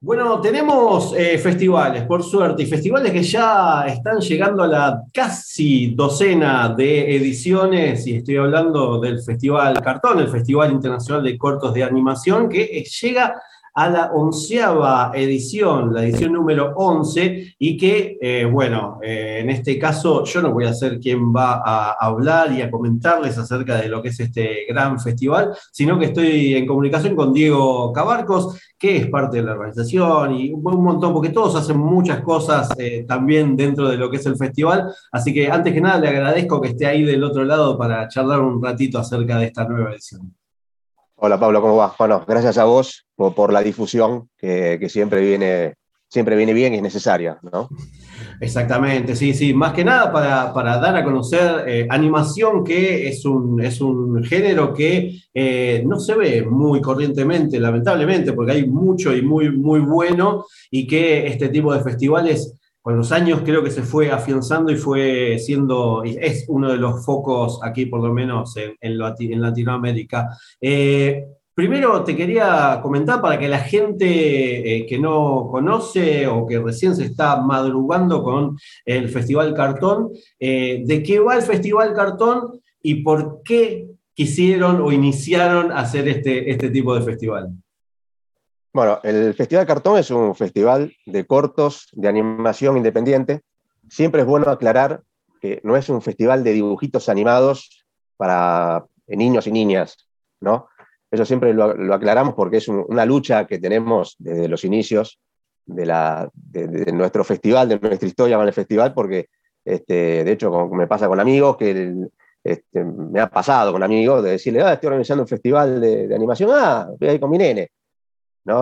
Bueno, tenemos eh, festivales, por suerte, y festivales que ya están llegando a la casi docena de ediciones, y estoy hablando del Festival Cartón, el Festival Internacional de Cortos de Animación, que llega a la onceava edición, la edición número 11, y que, eh, bueno, eh, en este caso yo no voy a ser quien va a hablar y a comentarles acerca de lo que es este gran festival, sino que estoy en comunicación con Diego Cabarcos, que es parte de la organización y un montón, porque todos hacen muchas cosas eh, también dentro de lo que es el festival. Así que antes que nada le agradezco que esté ahí del otro lado para charlar un ratito acerca de esta nueva edición. Hola Pablo, ¿cómo vas? Bueno, gracias a vos por, la difusión que, siempre, viene, siempre viene bien y es necesaria, ¿no? Exactamente, sí, sí. Más que nada para, dar a conocer eh, animación, que es un, es un género que eh, no se ve muy corrientemente, lamentablemente, porque hay mucho y muy, muy bueno, y que este tipo de festivales con los años creo que se fue afianzando y fue siendo, es uno de los focos aquí por lo menos en, en, Latinoamérica. Eh, primero te quería comentar para que la gente eh, que no conoce o que recién se está madrugando con el Festival Cartón, eh, de qué va el Festival Cartón y por qué quisieron o iniciaron hacer este, este tipo de festival. Bueno, el Festival Cartón es un festival de cortos, de animación independiente. Siempre es bueno aclarar que no es un festival de dibujitos animados para niños y niñas, ¿no? Eso siempre lo, aclaramos porque es una lucha que tenemos desde los inicios de, nuestro festival, de nuestra historia con el festival, porque este, de hecho me pasa con amigos que este, me ha pasado con amigos de decirle, ah, estoy organizando un festival de, de animación, ah, voy ahí con mi nene.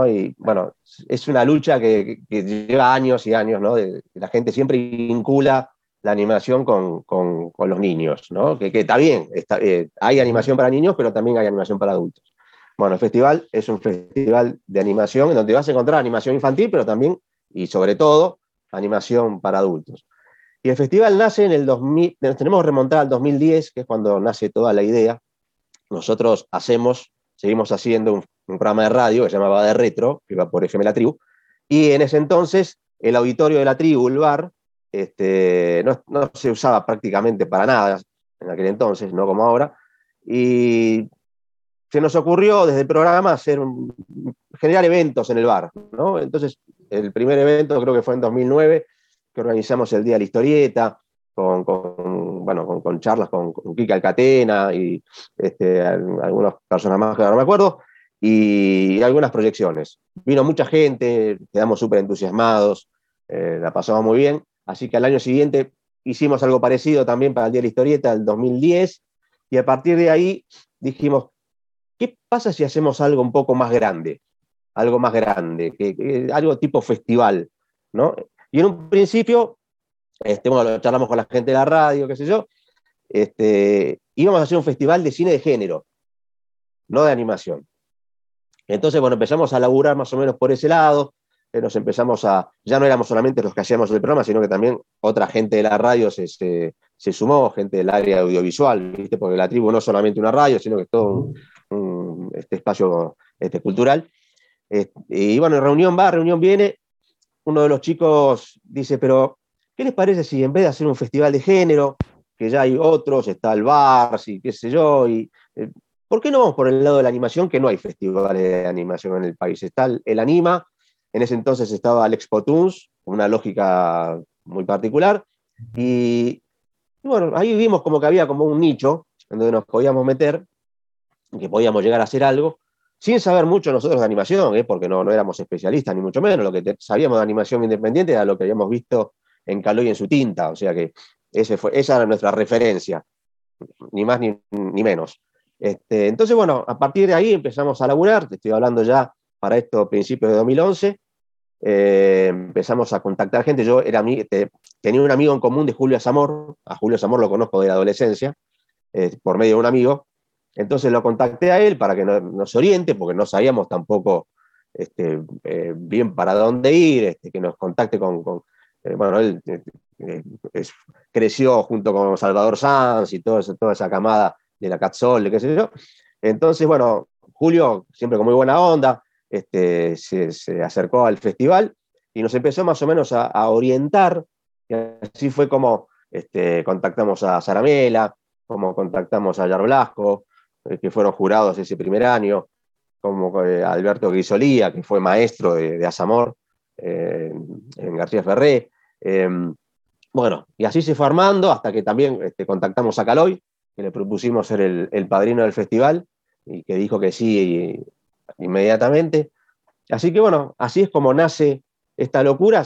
Y bueno, es una lucha que, lleva años y años, ¿no? la gente siempre vincula la animación con, los niños, ¿no? Que, está bien, eh, hay animación para niños, pero también hay animación para adultos. Bueno, el festival es un festival de animación en donde vas a encontrar animación infantil, pero también, y sobre todo, animación para adultos. Y el festival nace en el 2000, tenemos que remontar al 2010, que es cuando nace toda la idea. Nosotros hacemos, seguimos haciendo un un programa de radio que se llamaba De Retro, que iba por FM La Tribu, y en ese entonces el auditorio de la tribu, el bar, este, no, se usaba prácticamente para nada en aquel entonces, no como ahora, y se nos ocurrió desde el programa hacer generar eventos en el bar, ¿no? Entonces, el primer evento creo que fue en 2009, que organizamos el Día de la Historieta, con, bueno, con, charlas con, Kika Alcatena y este, algunas personas más que ahora no me acuerdo, y algunas proyecciones. Vino mucha gente, quedamos súper entusiasmados, eh, la pasamos muy bien, así que al año siguiente hicimos algo parecido también para el Día de la Historieta, el 2010, y a partir de ahí dijimos, ¿qué pasa si hacemos algo un poco más grande? Algo más grande, algo tipo festival, ¿no? Y en un principio, este, bueno, charlamos con la gente de la radio, qué sé yo, este, íbamos a hacer un festival de cine de género, no de animación. Entonces, bueno, empezamos a laburar más o menos por ese lado, eh, nos empezamos a, ya no éramos solamente los que hacíamos el programa, sino que también otra gente de la radio se, se, sumó, gente del área audiovisual, ¿viste? porque la tribu no es solamente una radio, sino que es todo un, este espacio este, cultural. y bueno, reunión va, reunión viene, uno de los chicos dice, pero ¿qué les parece si en vez de hacer un festival de género, que ya hay otros, está el bar, y qué sé yo, y eh, ¿Por qué no vamos por el lado de la animación? Que no hay festivales de animación en el país. Está el, Anima, en ese entonces estaba el Expo Toons, una lógica muy particular, y, bueno, ahí vimos como que había como un nicho en donde nos podíamos meter, que podíamos llegar a hacer algo, sin saber mucho nosotros de animación, ¿eh? porque no, no éramos especialistas, ni mucho menos, lo que sabíamos de animación independiente era lo que habíamos visto en Caloy en su tinta, o sea que ese fue, esa era nuestra referencia, ni más ni, ni menos. Este, entonces, bueno, a partir de ahí empezamos a laburar, te estoy hablando ya para esto principios de 2011, eh, empezamos a contactar gente. Yo era, tenía un amigo en común de Julio Zamor, a Julio Zamor lo conozco de la adolescencia, eh, por medio de un amigo. Entonces lo contacté a él para que nos oriente, porque no sabíamos tampoco este, eh, bien para dónde ir, este, que nos contacte con... bueno, él creció junto con Salvador Sanz y toda esa camada de la Catzol, qué sé yo. Entonces, bueno, Julio, siempre con muy buena onda, este, se, acercó al festival y nos empezó más o menos a, orientar. Y así fue como este, contactamos a Saramela, como contactamos a Yar Blasco, eh, que fueron jurados ese primer año, como eh, Alberto Guisolía, que fue maestro de, de Asamor eh, en García Ferré. Em, bueno, y así se fue armando hasta que también este, contactamos a Caloy, que le propusimos ser el, padrino del festival y que dijo que sí inmediatamente. Así que bueno, así es como nace esta locura.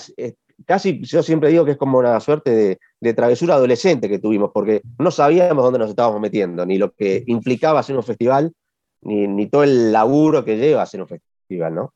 Casi yo siempre digo que es como una suerte de, travesura adolescente que tuvimos, porque no sabíamos dónde nos estábamos metiendo, ni lo que implicaba hacer un festival, ni, ni todo el laburo que lleva hacer un festival, ¿no?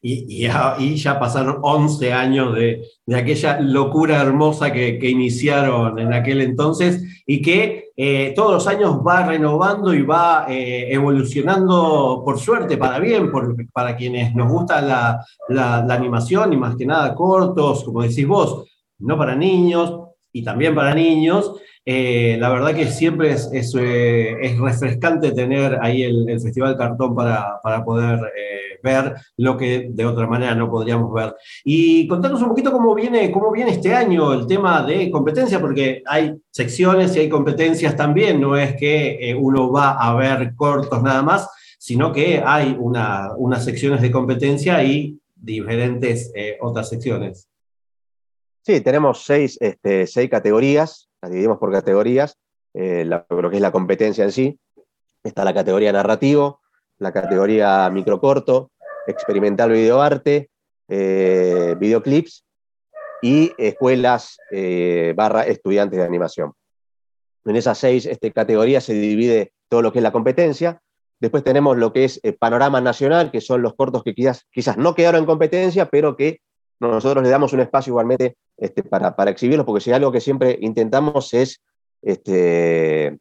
Y, ya, pasaron 11 años de, aquella locura hermosa que, iniciaron en aquel entonces y que eh, todos los años va renovando y va eh, evolucionando, por suerte, para bien, para quienes nos gusta la, la animación y más que nada cortos, como decís vos, no para niños y también para niños. Eh, la verdad que siempre es, es, refrescante tener ahí el, Festival Cartón para, para poder ver lo que de otra manera no podríamos ver. Y contanos un poquito cómo viene, cómo viene este año el tema de competencia, porque hay secciones y hay competencias también, no es que uno va a ver cortos nada más, sino que hay una, unas secciones de competencia y diferentes otras secciones. Sí, tenemos seis, este, seis categorías dividimos por categorías, eh, lo que es la competencia en sí. Está la categoría narrativo, la categoría microcorto, experimental videoarte, eh, videoclips y escuelas eh, barra estudiantes de animación. En esas seis este, categorías se divide todo lo que es la competencia. Después tenemos lo que es panorama nacional, que son los cortos que quizás, quizás no quedaron en competencia, pero que nosotros le damos un espacio igualmente este, para, para, exhibirlos, porque si algo que siempre intentamos es este,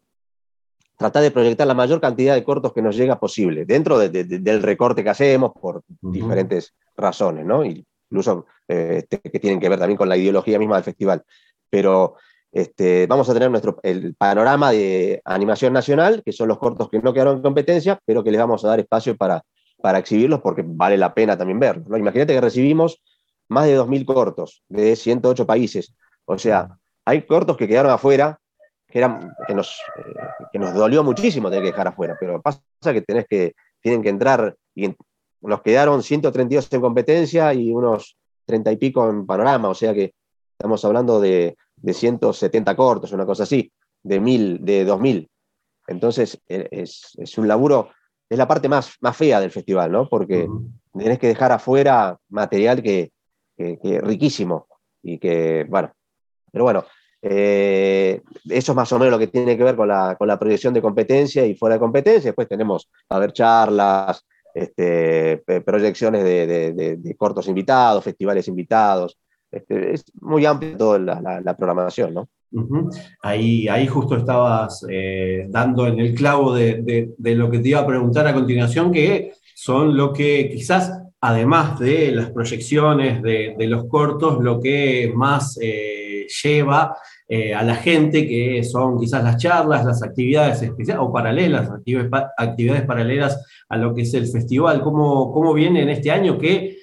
tratar de proyectar la mayor cantidad de cortos que nos llega posible, dentro del recorte que hacemos por diferentes razones, ¿no? incluso eh, este, que tienen que ver también con la ideología misma del festival. Pero este, vamos a tener nuestro, el panorama de animación nacional, que son los cortos que no quedaron en competencia, pero que les vamos a dar espacio para, para exhibirlos porque vale la pena también verlos. ¿no? Imagínate que recibimos más de 2.000 cortos de 108 países. O sea, hay cortos que quedaron afuera, que, que, nos, eh, que nos dolió muchísimo tener que dejar afuera, pero pasa que, tenés que tienen que entrar y nos quedaron 132 en competencia y unos 30 y pico en panorama, o sea que estamos hablando de, de 170 cortos, una cosa así, de, mil, de 2.000. Entonces, e, es, es, un laburo, es la parte más, más fea del festival, ¿no? Porque tenés que dejar afuera material que, que, riquísimo y que, bueno, pero bueno, eh, eso es más o menos lo que tiene que ver con la, con la proyección de competencia y fuera de competencia. Después tenemos, a ver, charlas, este, proyecciones de, cortos invitados, festivales invitados. Este, es muy amplia toda la, programación, ¿no? ahí, ahí justo estabas eh, dando en el clavo de, lo que te iba a preguntar a continuación, que son lo que quizás además de las proyecciones de, los cortos, lo que más eh, lleva eh, a la gente, que son quizás las charlas, las actividades especiales o paralelas, actividades, paralelas a lo que es el festival. ¿Cómo, cómo viene en este año que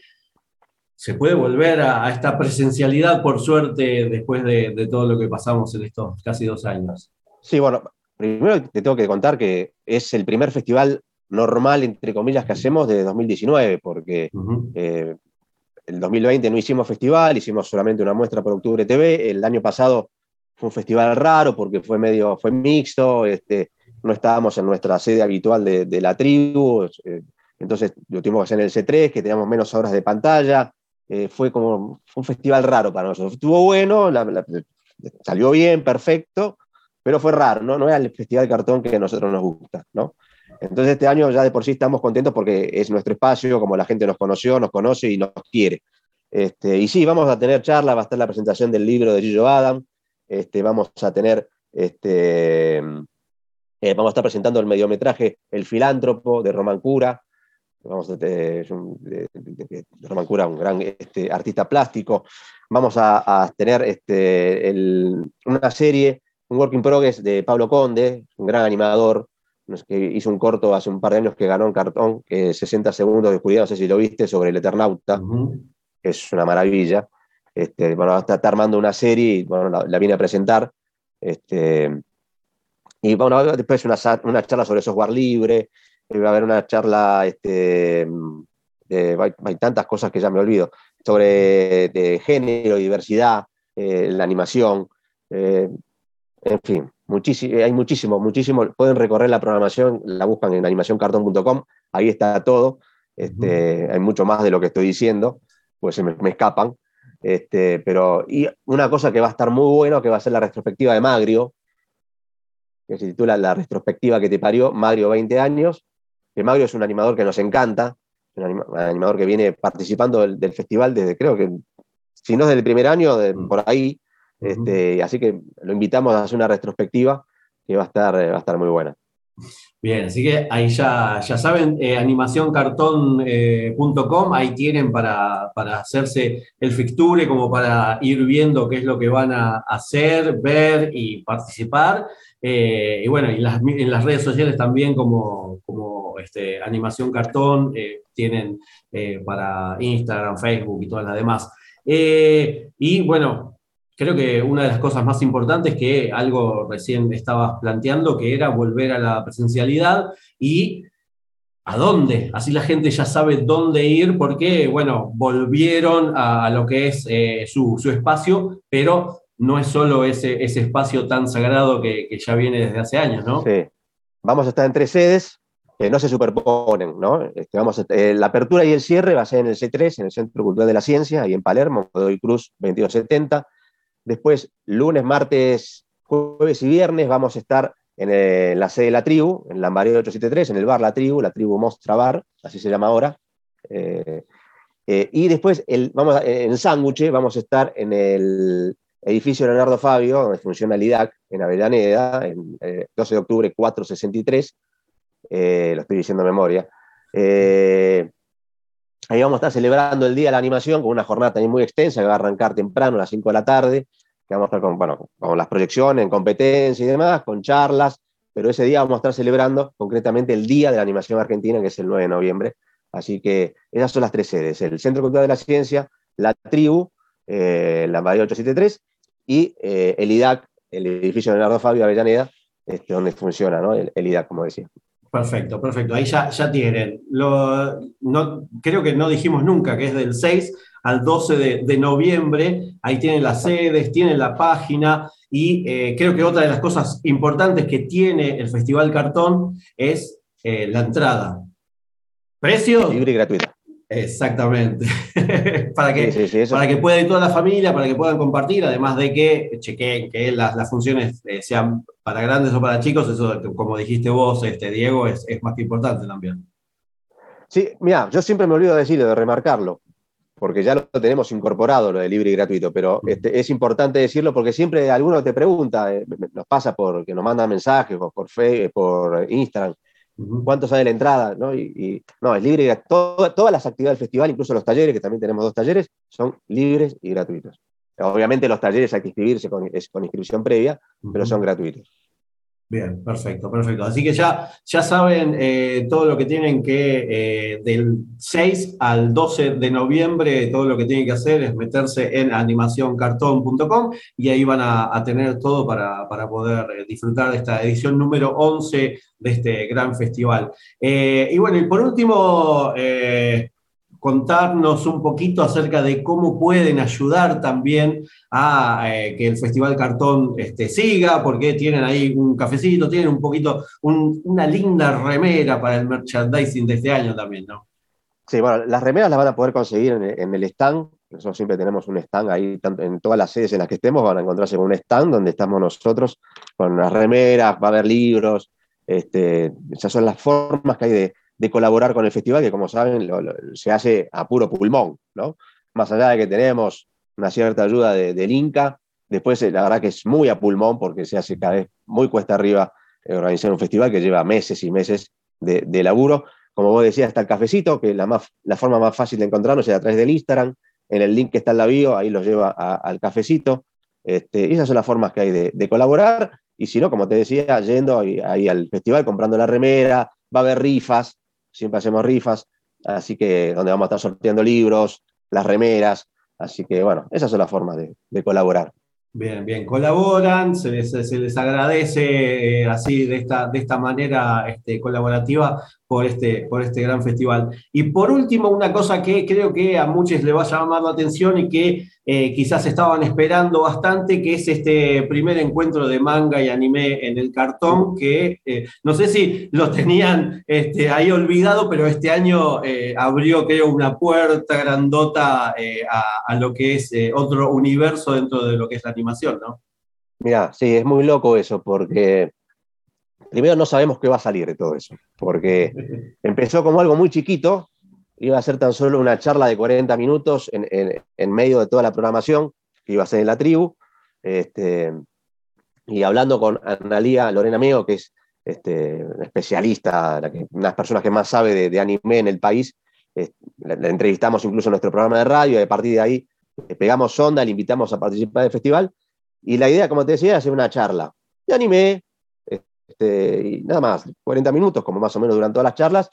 se puede volver a, esta presencialidad, por suerte, después de, de todo lo que pasamos en estos casi dos años? Sí, bueno, primero te tengo que contar que es el primer festival normal, entre comillas, que hacemos desde 2019, porque eh, el 2020 no hicimos festival, hicimos solamente una muestra por Octubre TV, el año pasado fue un festival raro porque fue medio, fue mixto, este, no estábamos en nuestra sede habitual de, la tribu, eh, entonces lo tuvimos que hacer en el C3, que teníamos menos horas de pantalla, eh, fue como un festival raro para nosotros. Estuvo bueno, salió bien, perfecto, pero fue raro, ¿no? No era el festival cartón que a nosotros nos gusta, ¿no? Entonces este año ya de por sí estamos contentos porque es nuestro espacio, como la gente nos conoció, nos conoce y nos quiere. Este, y sí, vamos a tener charla, va a estar la presentación del libro de Gillo Adam, este, vamos a tener, este, eh, vamos a estar presentando el mediometraje El filántropo de Román Cura, vamos a tener, Román Cura, un gran este, artista plástico, vamos a, tener este, una serie, un work in progress de Pablo Conde, un gran animador, que hizo un corto hace un par de años que ganó en cartón, que 60 segundos de oscuridad, no sé si lo viste, sobre el Eternauta es una maravilla. Este, bueno, está, armando una serie y bueno, la, viene a presentar. Este, y bueno, después una, una charla sobre software libre, eh, va a haber una charla, este, hay, tantas cosas que ya me olvido, sobre de género, diversidad, eh, la animación, eh, en fin, hay muchísimo, muchísimo. Pueden recorrer la programación, la buscan en animacioncartón.com, ahí está todo. Este, Hay mucho más de lo que estoy diciendo pues se me, escapan. Este, pero, y una cosa que va a estar muy bueno, que va a ser la retrospectiva de Magrio, que se titula La retrospectiva que te parió, Magrio 20 años, que Magrio es un animador que nos encanta, un, animador que viene participando del, festival desde, creo que, si no desde el primer año, mm. por ahí, este, así que lo invitamos a hacer una retrospectiva que va a estar, va a estar muy buena. Bien, así que ahí ya, ya saben, eh, animacioncartón.com, eh, ahí tienen para, hacerse el fixture, como para ir viendo qué es lo que van a hacer, ver y participar. Eh, y bueno, y en las redes sociales también como, como este, Animación Cartón, tienen para Instagram, Facebook y todas las demás. y bueno, creo que una de las cosas más importantes que algo recién estabas planteando, que era volver a la presencialidad y a dónde. Así la gente ya sabe dónde ir porque, bueno, volvieron a, lo que es eh, su, espacio, pero no es solo ese, ese espacio tan sagrado que, ya viene desde hace años, ¿no? Sí. Vamos a estar en tres sedes, que no se superponen, ¿no? Este, vamos eh, la apertura y el cierre va a ser en el C3, en el Centro Cultural de la Ciencia, ahí en Palermo, Godoy Cruz 2270. Después, lunes, martes, jueves y viernes vamos a estar en, la sede de la tribu, en Lambaré 873, en el bar La Tribu, la tribu Mostra Bar, así se llama ahora. Eh, eh, y después, el, vamos en Sándwich, vamos a estar en el edificio Leonardo Fabio, donde funciona el IDAC, en Avellaneda, en 12 eh, de octubre 463, lo estoy diciendo de memoria. Ahí vamos a estar celebrando el Día de la Animación con una jornada también muy extensa que va a arrancar temprano a las 5 de la tarde, que vamos a estar con, bueno, con las proyecciones, en competencia y demás, con charlas, pero ese día vamos a estar celebrando concretamente el Día de la Animación Argentina, que es el 9 de noviembre. Así que esas son las tres sedes, el Centro Cultural de la Ciencia, la Tribu, eh, la Bahía 873 y eh, el IDAC, el edificio de Leonardo Fabio Avellaneda, este, donde funciona ¿no? el IDAC, como decía. Perfecto, perfecto. Ahí ya, ya tienen. Lo, no, creo que no dijimos nunca que es del 6 al 12 de, noviembre. Ahí tienen las sedes, tienen la página y eh, creo que otra de las cosas importantes que tiene el Festival Cartón es eh, la entrada. ¿Precio? Libre y gratuita. Exactamente. para, que, para que pueda ir toda la familia, para que puedan compartir, además de que chequeen que las, funciones eh, sean para grandes o para chicos, eso, como dijiste vos, este, Diego, es, más que importante también. Sí, mira, yo siempre me olvido de decirlo, de remarcarlo, porque ya lo tenemos incorporado, lo de libre y gratuito, pero este, es importante decirlo porque siempre alguno te pregunta, eh, nos pasa porque nos mandan mensajes por, Facebook, por Instagram, cuánto sale la entrada, ¿no? Y, no, es libre y gratuito. todas las actividades del festival, incluso los talleres, que también tenemos dos talleres, son libres y gratuitos. Obviamente los talleres hay que inscribirse con, con inscripción previa, pero son gratuitos. Bien, perfecto, perfecto. Así que ya, ya saben eh, todo lo que tienen que, eh, del 6 al 12 de noviembre, todo lo que tienen que hacer es meterse en animacioncartón.com y ahí van a, tener todo para, poder eh, disfrutar de esta edición número 11 de este gran festival. y bueno, y por último, contarnos un poquito acerca de cómo pueden ayudar también a eh, que el Festival Cartón este, siga, porque tienen ahí un cafecito, tienen un poquito, una linda remera para el merchandising de este año también, ¿no? Sí, bueno, las remeras las van a poder conseguir en, el stand. Nosotros siempre tenemos un stand ahí, en todas las sedes en las que estemos, van a encontrarse con un stand donde estamos nosotros con las remeras, va a haber libros, Este, esas son las formas que hay de, colaborar con el festival, que como saben se hace a puro pulmón, ¿no? Más allá de que tenemos una cierta ayuda del Inca, después la verdad que es muy a pulmón porque se hace cada vez muy cuesta arriba organizar un festival que lleva meses y meses de, laburo. Como vos decías, está el cafecito, que la, más, la forma más fácil de encontrarnos es a través del Instagram, en el link que está en la bio, ahí los lleva al cafecito. Este, esas son las formas que hay de, colaborar. Y si no, como te decía, yendo ahí, al festival, comprando la remera, va a haber rifas, siempre hacemos rifas, así que donde vamos a estar sorteando libros, las remeras. Así que bueno, esas son las formas de colaborar. Bien, bien, colaboran, se les, agradece eh, así de esta, de esta manera este, colaborativa por este, por este gran festival. Y por último, una cosa que creo que a muchos les va a llamar la atención y que eh, quizás estaban esperando bastante, que es este primer encuentro de manga y anime en el cartón, que eh, no sé si lo tenían este, ahí olvidado, pero este año eh, abrió, creo, una puerta grandota a, a, lo que es otro universo dentro de lo que es la animación, ¿no? Mira, sí, es muy loco eso, porque primero no sabemos qué va a salir de todo eso, porque empezó como algo muy chiquito, iba a ser tan solo una charla de 40 minutos en, medio de toda la programación que iba a ser en la tribu, este, y hablando con Analía Lorena Amigo, que es este, especialista, una de las personas que más sabe de, anime en el país, la, entrevistamos incluso en nuestro programa de radio, y a partir de ahí pegamos onda, le invitamos a participar del festival, y la idea, como te decía, es hacer una charla de anime, este, y nada más, 40 minutos, como más o menos durante todas las charlas.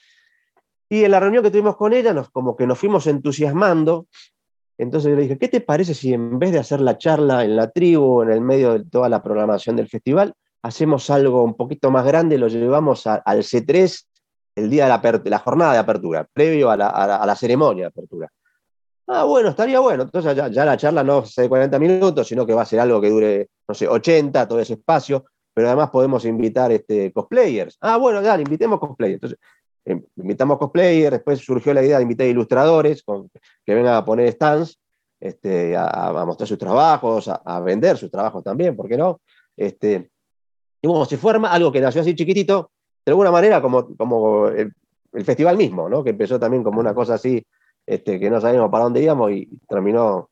Y en la reunión que tuvimos con ella, nos, como que nos fuimos entusiasmando. Entonces yo le dije, ¿qué te parece si en vez de hacer la charla en la tribu, en el medio de toda la programación del festival, hacemos algo un poquito más grande, lo llevamos al C3 el día de la, jornada de apertura, previo a la, ceremonia de apertura? Ah, bueno, estaría bueno. Entonces ya, ya, la charla no va de 40 minutos, sino que va a ser algo que dure, no sé, 80, todo ese espacio pero además podemos invitar este, cosplayers. Ah, bueno, dale, invitemos cosplayers. Entonces, em, invitamos cosplayers, después surgió la idea de invitar ilustradores que vengan a poner stands, este, a, mostrar sus trabajos, a, vender sus trabajos también, ¿por qué no? Este, y bueno, se forma algo que nació así chiquitito, de alguna manera como, como el, festival mismo, ¿no? que empezó también como una cosa así, este, que no sabíamos para dónde íbamos y terminó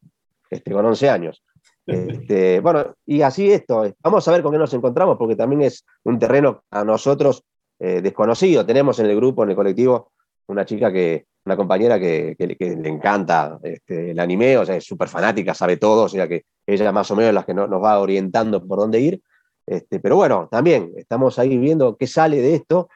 este, con 11 años. Este, bueno, y así esto, vamos a ver con qué nos encontramos, porque también es un terreno a nosotros eh, desconocido. Tenemos en el grupo, en el colectivo, una chica que, una compañera que, le encanta este, el anime, o sea, es súper fanática, sabe todo, o sea que ella más o menos es la que nos va orientando por dónde ir. Este, pero bueno, también estamos ahí viendo qué sale de esto.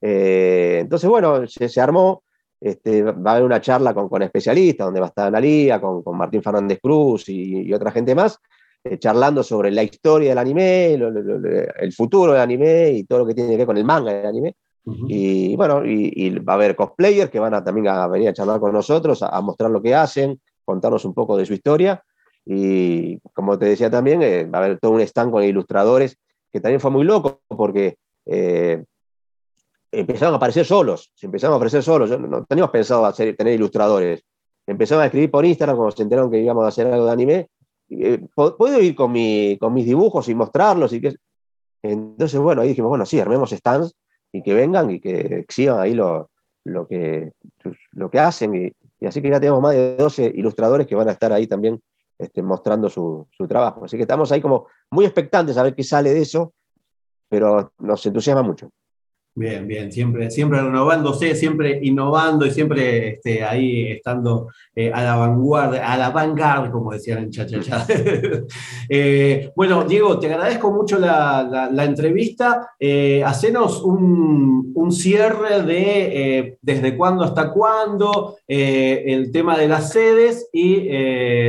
Eh, entonces, bueno, se armó este, va a haber una charla con, con especialistas, donde va a estar Analía, con, con Martín Fernández Cruz y, otra gente más, eh, charlando sobre la historia del anime, el futuro del anime y todo lo que tiene que ver con el manga del anime. Y bueno, y, va a haber cosplayers que van a también a venir a charlar con nosotros, a, mostrar lo que hacen, contarnos un poco de su historia. Y como te decía también, eh, va a haber todo un stand con ilustradores, que también fue muy loco, porque eh, empezaron a aparecer solos, se empezaron a aparecer solos. no teníamos pensado hacer, tener ilustradores. Empezaron a escribir por Instagram cuando se enteraron que íbamos a hacer algo de anime. Eh, ¿Puedo ir con, mi, con mis dibujos y mostrarlos? Y que... Entonces, bueno, ahí dijimos, bueno, sí, armemos stands y que vengan y que exhiban ahí lo, lo, que, lo que hacen. Y, así que ya tenemos más de 12 ilustradores que van a estar ahí también este, mostrando su, su trabajo. Así que estamos ahí como muy expectantes a ver qué sale de eso, pero nos entusiasma mucho. Bien, bien, siempre, siempre renovándose, siempre innovando y siempre este, ahí estando eh, a la vanguardia, a la vanguardia, como decían en Chachachá. eh, bueno, Diego, te agradezco mucho la, entrevista. Eh, hacenos un, un, cierre de desde cuándo hasta cuándo, el tema de las sedes y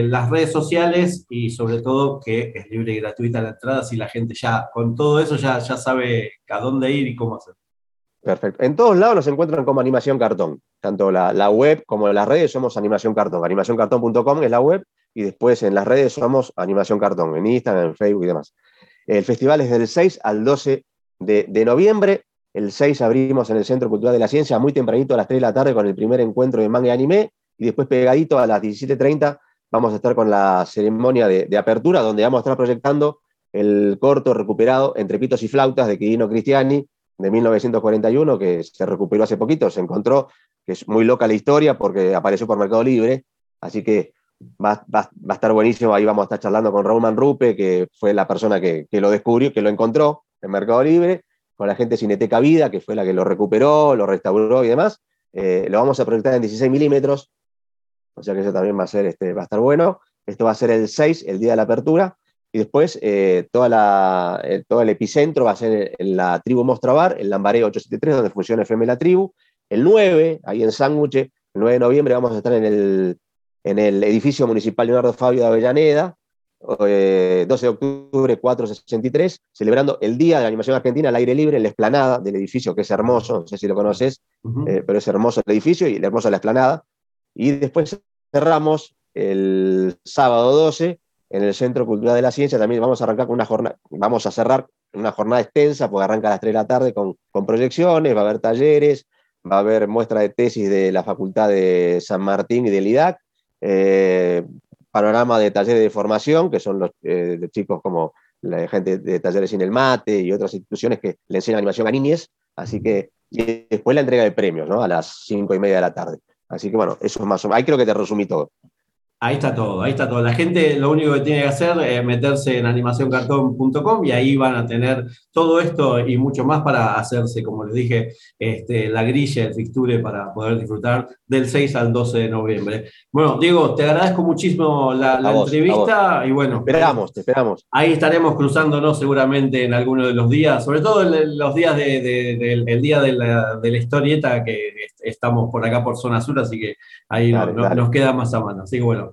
las redes sociales y sobre todo que es libre y gratuita la entrada, si la gente ya con todo eso ya, ya sabe a dónde ir y cómo hacer. Perfecto. En todos lados nos encuentran como Animación Cartón. Tanto la, web como las redes somos Animación Cartón. Animacioncartón.com es la web y después en las redes somos Animación Cartón, en Instagram, en Facebook y demás. El festival es del 6 al 12 de, noviembre. El 6 abrimos en el Centro Cultural de la Ciencia muy tempranito a las 3 de la tarde con el primer encuentro de manga y anime y después pegadito a las 17.30 vamos a estar con la ceremonia de, de, apertura donde vamos a estar proyectando el corto recuperado entre pitos y flautas de Quirino Cristiani de 1941 que se recuperó hace poquito, se encontró, que es muy loca la historia porque apareció por Mercado Libre, así que va, va, va a estar buenísimo, ahí vamos a estar charlando con Raúl Manrupe, que fue la persona que, que lo descubrió, que lo encontró en Mercado Libre, con la gente Cineteca Vida, que fue la que lo recuperó, lo restauró y demás. Eh, lo vamos a proyectar en 16 milímetros, o sea que eso también va a, ser, este, va a estar bueno. Esto va a ser el 6, el día de la apertura, y después eh, toda la, eh, todo el epicentro va a ser en la tribu Mostrabar, en Lambaré 873, donde funciona FM La Tribu. El 9, ahí en Sándwich, el 9 de noviembre vamos a estar en el, en el edificio municipal Leonardo Fabio de Avellaneda, 12 eh, de octubre 463, celebrando el Día de la Animación Argentina al aire libre en la explanada del edificio, que es hermoso, no sé si lo conoces, uh -huh. eh, pero es hermoso el edificio y hermosa la explanada. Y después cerramos el sábado 12 en el Centro Cultural de la Ciencia, también vamos a arrancar con una jornada, vamos a cerrar una jornada extensa, porque arranca a las 3 de la tarde con, proyecciones, va a haber talleres, va a haber muestra de tesis de la Facultad de San Martín y del IDAC, eh, panorama de talleres de formación, que son los eh, chicos como la gente de talleres sin el mate y otras instituciones que le enseñan animación a niñez, así que después la entrega de premios, ¿no? A las cinco y media de la tarde. Así que bueno, eso es más o menos, ahí creo que te resumí todo. Ahí está todo, ahí está todo. La gente lo único que tiene que hacer es meterse en animacioncartón.com y ahí van a tener todo esto y mucho más para hacerse, como les dije, este, la grilla, el fixture para poder disfrutar del 6 al 12 de noviembre. Bueno, Diego, te agradezco muchísimo la, la vos, entrevista y bueno. Te esperamos, te esperamos. Ahí estaremos cruzándonos seguramente en alguno de los días, sobre todo en los días de, de, de, del día de la, de la, historieta que estamos por acá por zona sur, así que ahí dale, no, dale. nos queda más a mano. Así que